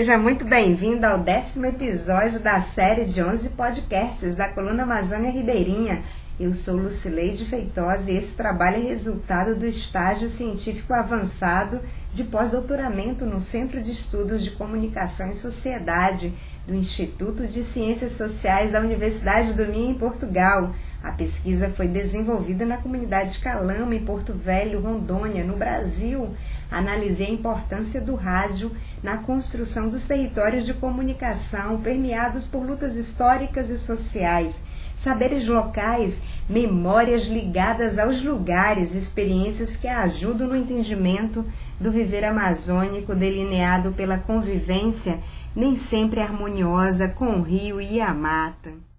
seja muito bem-vindo ao décimo episódio da série de 11 podcasts da coluna Amazônia Ribeirinha. Eu sou Lucileide Feitosa e esse trabalho é resultado do estágio científico avançado de pós-doutoramento no Centro de Estudos de Comunicação e Sociedade do Instituto de Ciências Sociais da Universidade do Minho, em Portugal. A pesquisa foi desenvolvida na comunidade de Calama, em Porto Velho, Rondônia, no Brasil. Analisei a importância do rádio na construção dos territórios de comunicação permeados por lutas históricas e sociais, saberes locais, memórias ligadas aos lugares, experiências que ajudam no entendimento do viver amazônico delineado pela convivência nem sempre harmoniosa com o rio e a mata.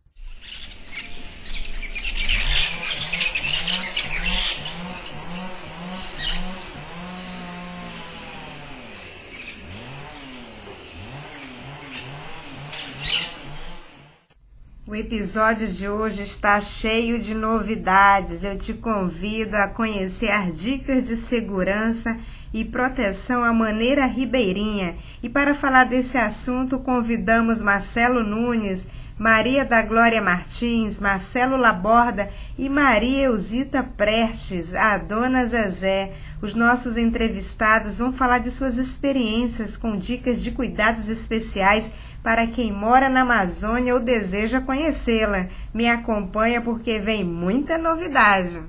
O episódio de hoje está cheio de novidades. Eu te convido a conhecer as dicas de segurança e proteção à maneira ribeirinha. E para falar desse assunto, convidamos Marcelo Nunes, Maria da Glória Martins, Marcelo Laborda e Maria Eusita Prestes, a dona Zezé. Os nossos entrevistados vão falar de suas experiências com dicas de cuidados especiais para quem mora na Amazônia ou deseja conhecê-la. Me acompanha porque vem muita novidade.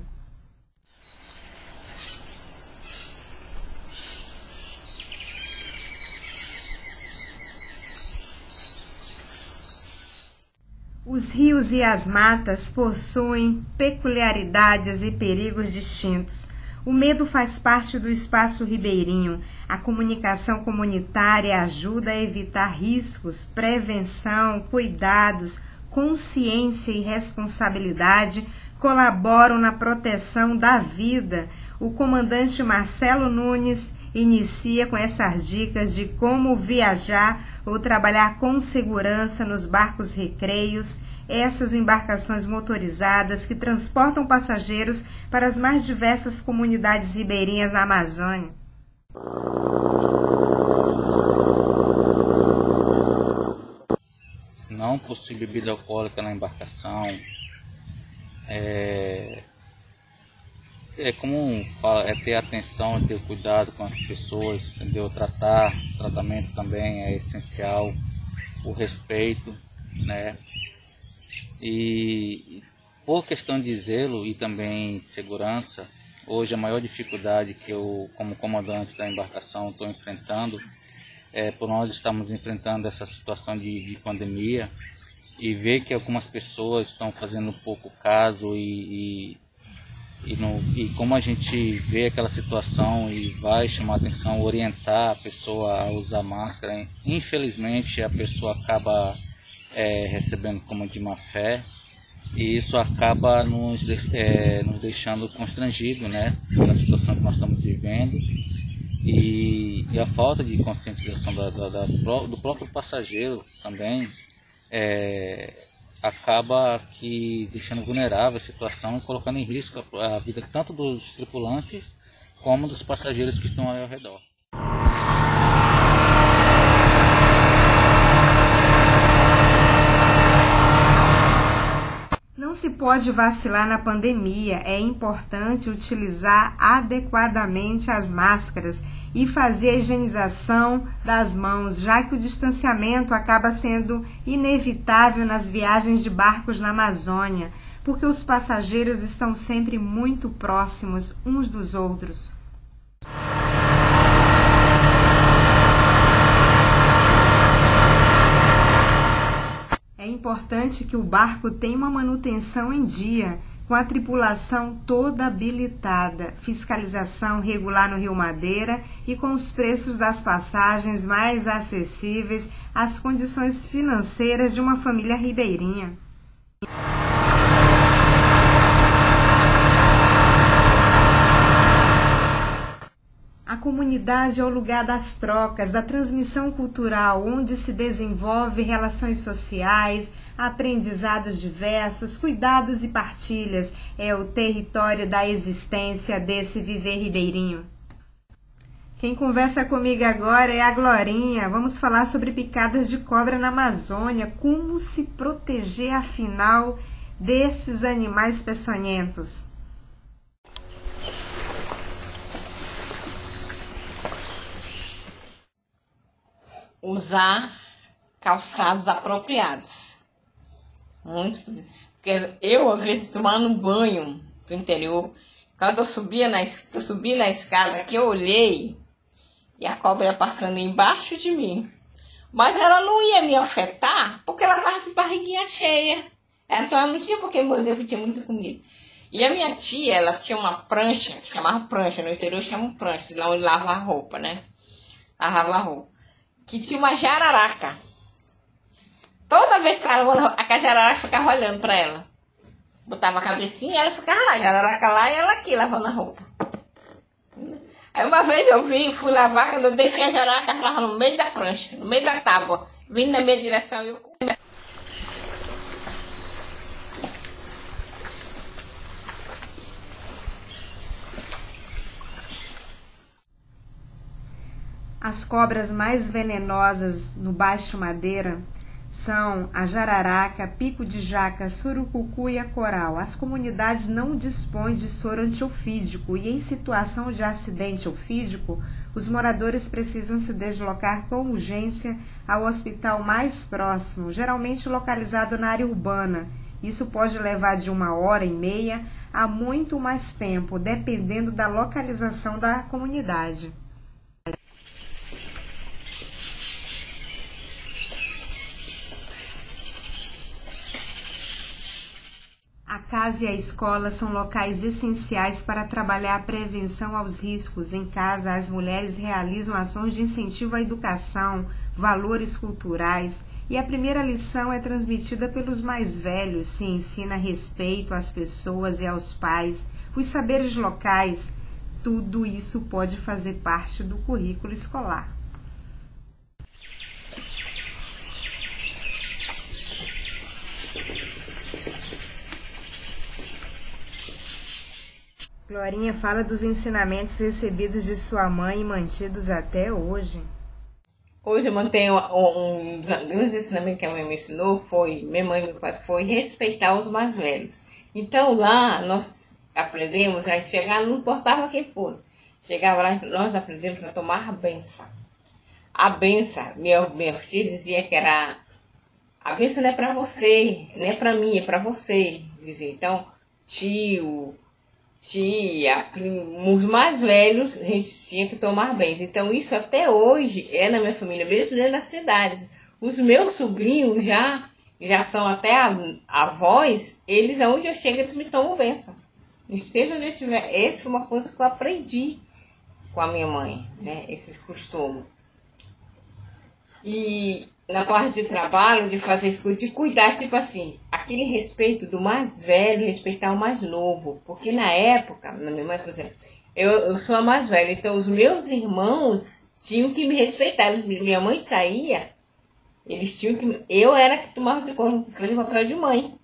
Os rios e as matas possuem peculiaridades e perigos distintos. O medo faz parte do espaço ribeirinho a comunicação comunitária ajuda a evitar riscos, prevenção, cuidados, consciência e responsabilidade colaboram na proteção da vida. O comandante Marcelo Nunes inicia com essas dicas de como viajar ou trabalhar com segurança nos barcos recreios, essas embarcações motorizadas que transportam passageiros para as mais diversas comunidades ribeirinhas na Amazônia. Não possui bebida alcoólica na embarcação. É, é comum é ter atenção, ter cuidado com as pessoas, entendeu? Tratar, tratamento também é essencial, o respeito, né? E por questão de zelo e também segurança, Hoje a maior dificuldade que eu, como comandante da embarcação, estou enfrentando é por nós estamos enfrentando essa situação de, de pandemia e ver que algumas pessoas estão fazendo pouco caso e, e, e, no, e como a gente vê aquela situação e vai chamar atenção, orientar a pessoa a usar máscara, infelizmente a pessoa acaba é, recebendo como de má fé e isso acaba nos, é, nos deixando constrangido né, pela situação que nós estamos vivendo e, e a falta de conscientização da, da, da, do próprio passageiro também é, acaba que deixando vulnerável a situação e colocando em risco a, a vida tanto dos tripulantes como dos passageiros que estão ao redor. Não se pode vacilar na pandemia. É importante utilizar adequadamente as máscaras e fazer a higienização das mãos, já que o distanciamento acaba sendo inevitável nas viagens de barcos na Amazônia, porque os passageiros estão sempre muito próximos uns dos outros. É importante que o barco tenha uma manutenção em dia, com a tripulação toda habilitada, fiscalização regular no Rio Madeira e com os preços das passagens mais acessíveis às condições financeiras de uma família ribeirinha. A comunidade é o lugar das trocas, da transmissão cultural, onde se desenvolve relações sociais, aprendizados diversos, cuidados e partilhas. É o território da existência desse viver ribeirinho. Quem conversa comigo agora é a Glorinha. Vamos falar sobre picadas de cobra na Amazônia. Como se proteger, afinal, desses animais peçonhentos? Usar calçados apropriados. Muito. Porque eu, às vezes, tomando banho do interior, quando eu subia na, eu subi na escada, que eu olhei, e a cobra passando embaixo de mim. Mas ela não ia me afetar, porque ela estava de barriguinha cheia. Então ela não tinha por que morder, porque tinha muita comida. E a minha tia, ela tinha uma prancha, que chamava prancha, no interior chamam prancha, lá onde lava a roupa, né? Lavava a roupa. Que tinha uma jararaca. Toda vez que ela a jararaca ficava olhando para ela. Botava a cabecinha e ela ficava lá, jararaca lá e ela aqui lavando a roupa. Aí uma vez eu vi, fui lavar, quando eu deixei a jararaca, ela no meio da prancha, no meio da tábua, vindo na minha direção e eu As cobras mais venenosas no Baixo Madeira são a jararaca, pico de jaca, surucucu e a coral. As comunidades não dispõem de soro antiofídico e em situação de acidente ofídico, os moradores precisam se deslocar com urgência ao hospital mais próximo, geralmente localizado na área urbana. Isso pode levar de uma hora e meia a muito mais tempo, dependendo da localização da comunidade. A casa e a escola são locais essenciais para trabalhar a prevenção aos riscos. Em casa, as mulheres realizam ações de incentivo à educação, valores culturais, e a primeira lição é transmitida pelos mais velhos, se ensina respeito às pessoas e aos pais, os saberes locais. Tudo isso pode fazer parte do currículo escolar. Glorinha fala dos ensinamentos recebidos de sua mãe e mantidos até hoje. Hoje eu mantenho um, dos ensinamentos que a mãe me ensinou foi, minha mãe e meu pai, foi respeitar os mais velhos. Então lá nós aprendemos a chegar, não importava quem fosse. Chegava lá, nós aprendemos a tomar a benção. A benção, meu, meu filho dizia que era a benção não é para você, não é para mim, é para você. Dizia, então, tio, tia, os mais velhos, a gente tinha que tomar bens. Então, isso até hoje é na minha família, mesmo dentro das cidades. Os meus sobrinhos já, já são até avós, eles, aonde eu chego, eles me tomam benção. Esteja onde eu estiver. Essa foi uma coisa que eu aprendi com a minha mãe, né? Esses costumes. E na parte de trabalho, de fazer isso, de cuidar, tipo assim, aquele respeito do mais velho, respeitar o mais novo. Porque na época, na minha mãe, por exemplo, eu, eu sou a mais velha, então os meus irmãos tinham que me respeitar. minha mãe saía, eles tinham que. Eu era que tomava de conta, fazia o papel de mãe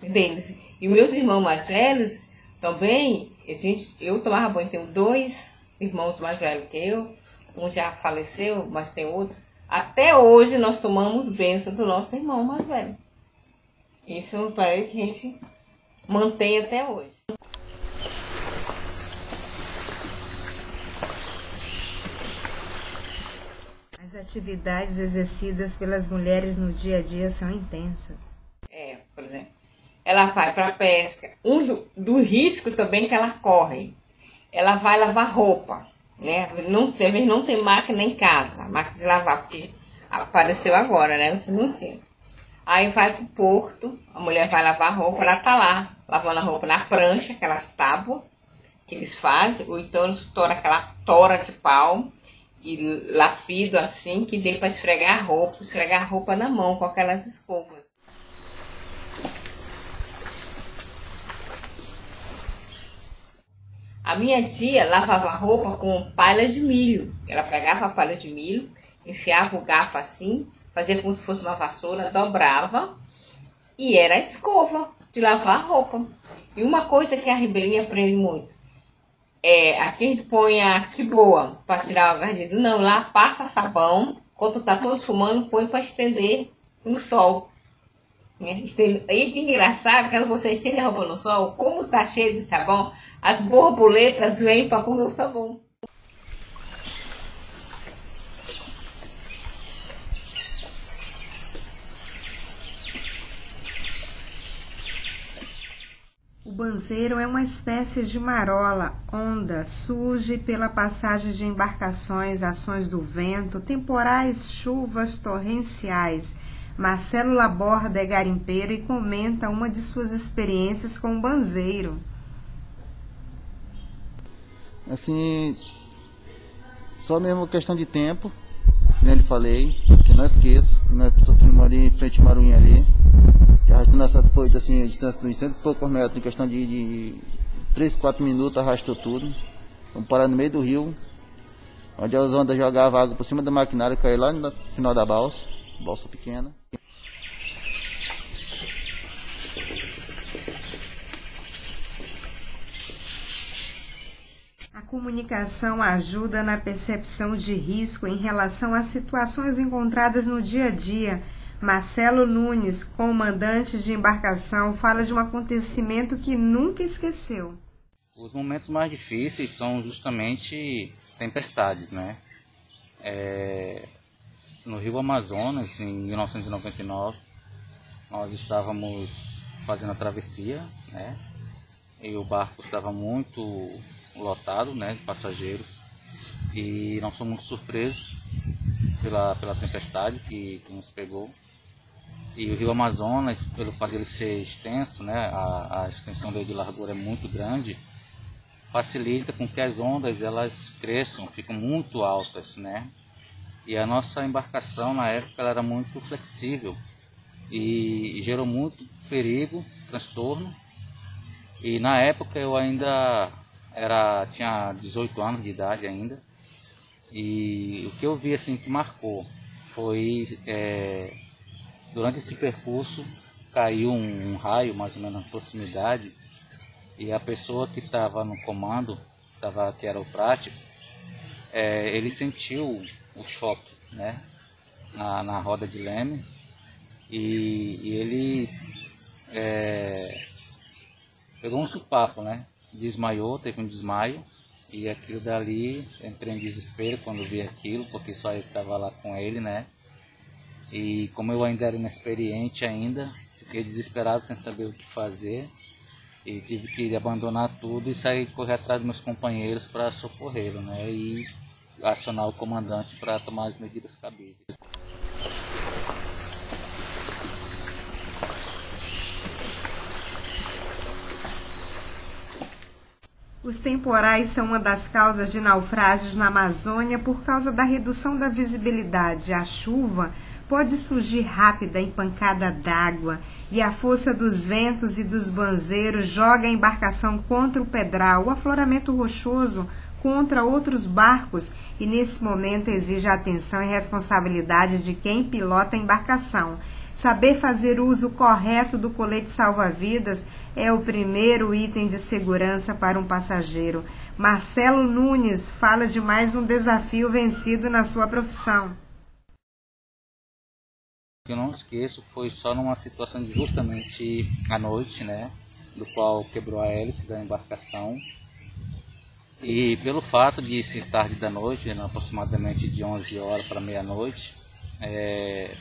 deles. E meus irmãos mais velhos também, gente, eu tomava banho, tenho dois irmãos mais velhos que eu, um já faleceu, mas tem outro. Até hoje nós tomamos bênção do nosso irmão mais velho. Isso parece que a gente mantém até hoje. As atividades exercidas pelas mulheres no dia a dia são intensas. É, por exemplo, ela vai para pesca. Um do, do risco também que ela corre. Ela vai lavar roupa né? Não teve, não tem máquina em casa, máquina de lavar, porque apareceu agora, né? Você não tinha. Aí vai pro porto, a mulher vai lavar a roupa, ela tá lá, lavando a roupa na prancha, aquelas tábuas que eles fazem, ou então eles toram aquela tora de pau e lapido assim, que dê para esfregar a roupa, esfregar a roupa na mão com aquelas escovas. A minha tia lavava roupa com palha de milho. Ela pegava a palha de milho, enfiava o garfo assim, fazia como se fosse uma vassoura, dobrava e era a escova de lavar a roupa. E uma coisa que a Ribeirinha aprende muito: é, aqui a gente põe a que boa para tirar o gardido. Não, lá passa sabão, quando tá todo fumando, põe para estender no sol. E que engraçado, quando você estende a roupa no sol, como tá cheio de sabão, as borboletas vêm para comer o sabão. Banzeiro é uma espécie de marola, onda, surge pela passagem de embarcações, ações do vento, temporais, chuvas torrenciais. Marcelo Laborda é garimpeiro e comenta uma de suas experiências com o banzeiro. Assim, só mesmo questão de tempo, como eu lhe falei, que não esqueço, nós sofremos ali em frente ao Maruim ali, arrastando essas poitas assim, a distância de cento e poucos metros, em questão de, de 3, 4 minutos, arrastou tudo. Vamos parar no meio do rio, onde as ondas jogavam água por cima da maquinária, caiu lá no final da balsa, balsa pequena. Comunicação ajuda na percepção de risco em relação às situações encontradas no dia a dia Marcelo Nunes, comandante de embarcação, fala de um acontecimento que nunca esqueceu. Os momentos mais difíceis são justamente tempestades, né? É... No Rio Amazonas, em 1999, nós estávamos fazendo a travessia, né? E o barco estava muito lotado, né, de passageiros. E nós fomos surpresos pela, pela tempestade que, que nos pegou. E o rio Amazonas, pelo fato de ele ser extenso, né, a, a extensão dele de largura é muito grande, facilita com que as ondas elas cresçam, ficam muito altas, né? E a nossa embarcação na época era muito flexível e gerou muito perigo, transtorno. E na época eu ainda era tinha 18 anos de idade ainda. E o que eu vi assim que marcou foi é, Durante esse percurso caiu um, um raio mais ou menos na proximidade e a pessoa que estava no comando, tava, que era o prático, é, ele sentiu o choque né, na, na roda de leme e, e ele é, pegou um supapo, né? Desmaiou, teve um desmaio e aquilo dali entrei em desespero quando vi aquilo, porque só eu estava lá com ele, né? E como eu ainda era inexperiente ainda, fiquei desesperado sem saber o que fazer. E tive que abandonar tudo e sair correr atrás dos meus companheiros para socorrê-lo, né? E acionar o comandante para tomar as medidas cabíveis. Os temporais são uma das causas de naufrágios na Amazônia por causa da redução da visibilidade. A chuva pode surgir rápida em pancada d'água, e a força dos ventos e dos banzeiros joga a embarcação contra o pedral, o afloramento rochoso contra outros barcos, e nesse momento exige a atenção e responsabilidade de quem pilota a embarcação. Saber fazer uso correto do colete salva-vidas é o primeiro item de segurança para um passageiro. Marcelo Nunes fala de mais um desafio vencido na sua profissão eu não esqueço foi só numa situação de justamente à noite, né? Do qual quebrou a hélice da embarcação. E pelo fato de ser tarde da noite, né, aproximadamente de 11 horas para meia-noite, é,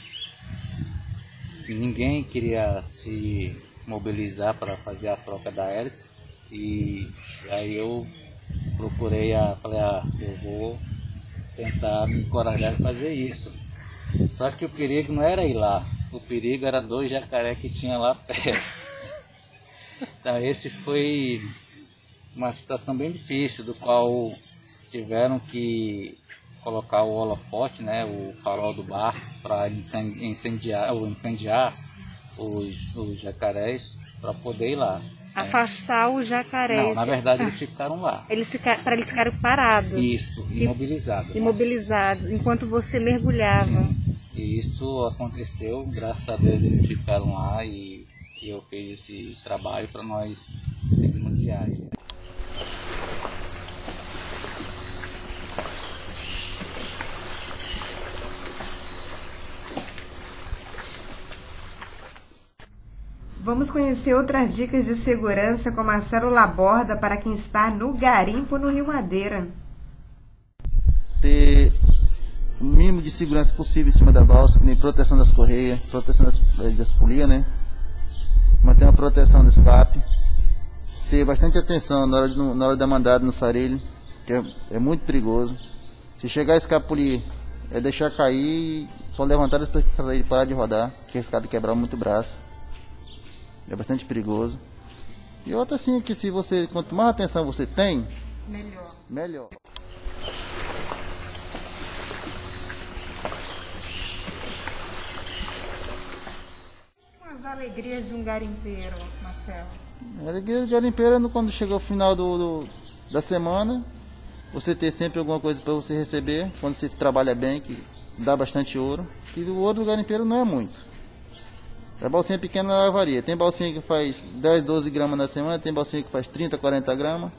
ninguém queria se mobilizar para fazer a troca da hélice. E aí eu procurei a. Falei, ah, eu vou tentar me encorajar a fazer isso. Só que o perigo não era ir lá, o perigo era dois jacaré que tinha lá perto. Então esse foi uma situação bem difícil, do qual tiveram que colocar o holofote, né, o farol do barco, para incendiar ou incendiar os, os jacarés para poder ir lá. Afastar os jacarés. Não, na verdade eles ficaram lá. Eles ficaram, para eles ficarem parados. Isso, imobilizados. Imobilizados, enquanto você mergulhava. Sim. E isso aconteceu, graças a Deus eles ficaram lá e, e eu fiz esse trabalho para nós seguirmos viagem. Vamos conhecer outras dicas de segurança com Marcelo Laborda para quem está no garimpo no Rio Madeira. Ter o mínimo de segurança possível em cima da balsa, nem proteção das correias, proteção das, das folias, né? Manter uma proteção do escape. Ter bastante atenção na hora, de, na hora da mandada no sarelho, que é, é muito perigoso. Se chegar a escapulir, é deixar cair, só levantar depois que ele parar de rodar, que é arriscado quebrar muito o braço. É bastante perigoso. E outra assim que se você, quanto mais atenção você tem, melhor. melhor. as alegrias de um garimpeiro, Marcelo? A alegria de garimpeiro é quando chega o final do, do, da semana, você ter sempre alguma coisa para você receber, quando você trabalha bem, que dá bastante ouro. E o ouro do garimpeiro não é muito. A bolsinha pequena ela varia. Tem bolsinha que faz 10, 12 gramas na semana, tem bolsinha que faz 30, 40 gramas.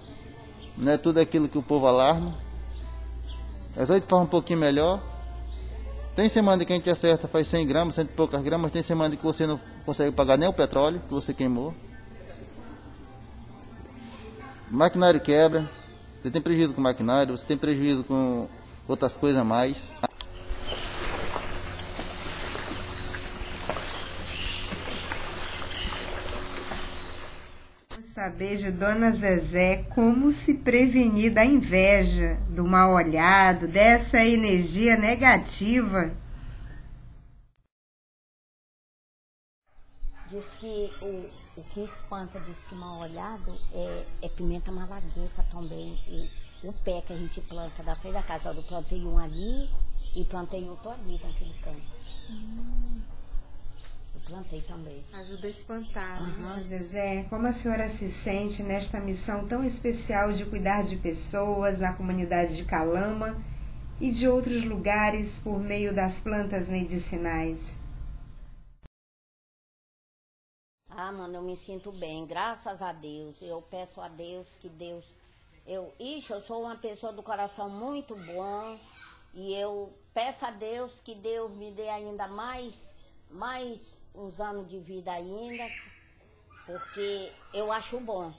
Não é tudo aquilo que o povo alarma. As 8 faz um pouquinho melhor. Tem semana que a gente acerta, faz 100 gramas, 100 e poucas gramas. Tem semana que você não consegue pagar nem o petróleo que você queimou. Maquinário quebra. Você tem prejuízo com maquinário, você tem prejuízo com outras coisas a mais. Saber de Dona Zezé como se prevenir da inveja, do mal olhado, dessa energia negativa. Diz que o, o que espanta, diz que mal olhado é, é pimenta malagueta também. E o pé que a gente planta da frente da casa, eu plantei um ali e plantei outro ali naquele canto. Hum plantei também. Ajuda a espantar. Uhum. Zezé, como a senhora se sente nesta missão tão especial de cuidar de pessoas na comunidade de Calama e de outros lugares por meio das plantas medicinais? Ah, mano, eu me sinto bem, graças a Deus. Eu peço a Deus que Deus. Eu, ixi, eu sou uma pessoa do coração muito bom e eu peço a Deus que Deus me dê ainda mais, mais uns anos de vida ainda, porque eu acho bom.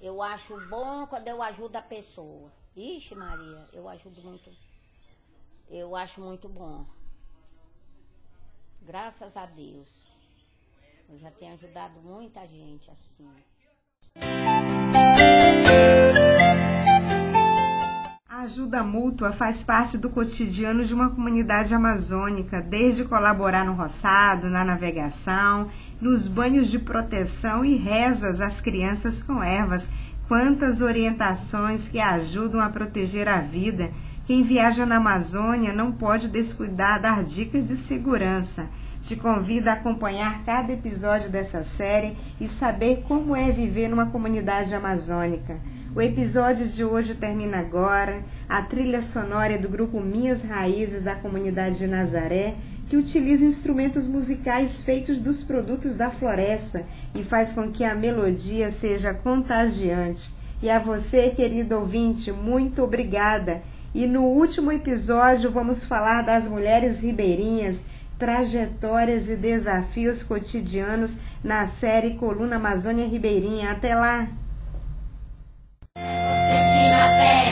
Eu acho bom quando eu ajudo a pessoa. Ixi, Maria, eu ajudo muito. Eu acho muito bom. Graças a Deus. Eu já tenho ajudado muita gente assim. Ajuda mútua faz parte do cotidiano de uma comunidade amazônica, desde colaborar no roçado, na navegação, nos banhos de proteção e rezas às crianças com ervas. Quantas orientações que ajudam a proteger a vida. Quem viaja na Amazônia não pode descuidar das dicas de segurança. Te convido a acompanhar cada episódio dessa série e saber como é viver numa comunidade amazônica. O episódio de hoje termina agora a trilha sonora é do grupo Minhas Raízes da comunidade de Nazaré, que utiliza instrumentos musicais feitos dos produtos da floresta e faz com que a melodia seja contagiante. E a você, querido ouvinte, muito obrigada. E no último episódio vamos falar das mulheres ribeirinhas, trajetórias e desafios cotidianos na série Coluna Amazônia Ribeirinha. Até lá! the bed.